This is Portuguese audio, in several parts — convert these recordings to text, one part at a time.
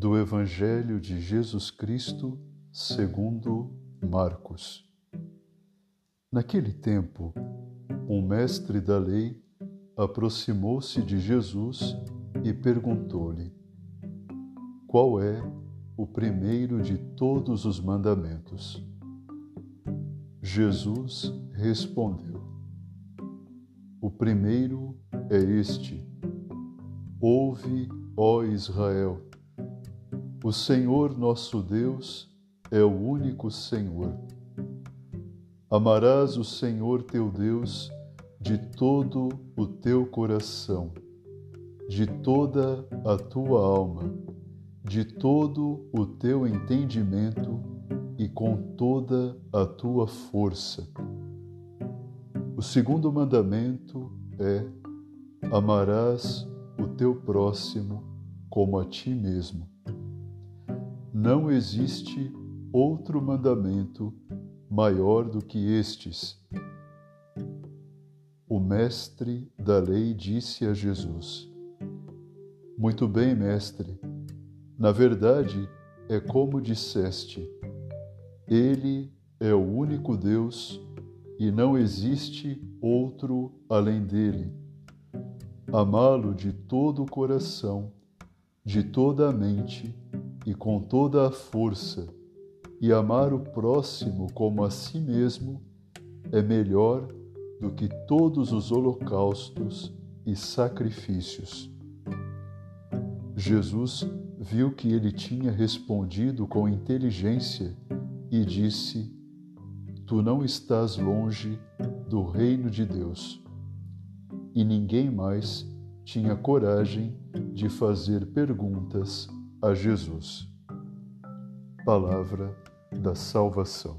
do Evangelho de Jesus Cristo segundo Marcos. Naquele tempo, um mestre da lei aproximou-se de Jesus e perguntou-lhe: Qual é o primeiro de todos os mandamentos? Jesus respondeu: O primeiro é este: Ouve, ó Israel, o Senhor nosso Deus é o único Senhor. Amarás o Senhor teu Deus de todo o teu coração, de toda a tua alma, de todo o teu entendimento e com toda a tua força. O segundo mandamento é: amarás o teu próximo como a ti mesmo. Não existe outro mandamento maior do que estes. O mestre da lei disse a Jesus: Muito bem, mestre. Na verdade, é como disseste: Ele é o único Deus e não existe outro além dele. Amá-lo de todo o coração, de toda a mente e com toda a força, e amar o próximo como a si mesmo, é melhor do que todos os holocaustos e sacrifícios. Jesus viu que ele tinha respondido com inteligência e disse: Tu não estás longe do reino de Deus. E ninguém mais tinha coragem de fazer perguntas a Jesus. Palavra da Salvação.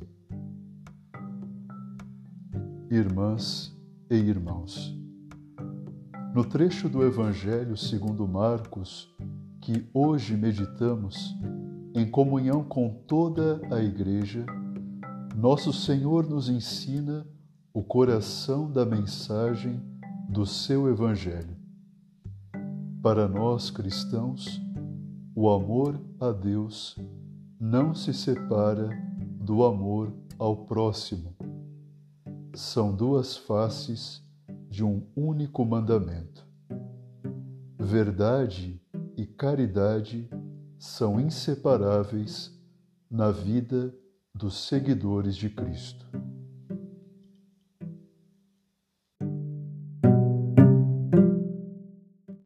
Irmãs e irmãos, no trecho do Evangelho segundo Marcos, que hoje meditamos, em comunhão com toda a Igreja, nosso Senhor nos ensina o coração da mensagem do seu Evangelho. Para nós cristãos, o amor a Deus não se separa do amor ao próximo. São duas faces de um único mandamento. Verdade e caridade são inseparáveis na vida dos seguidores de Cristo.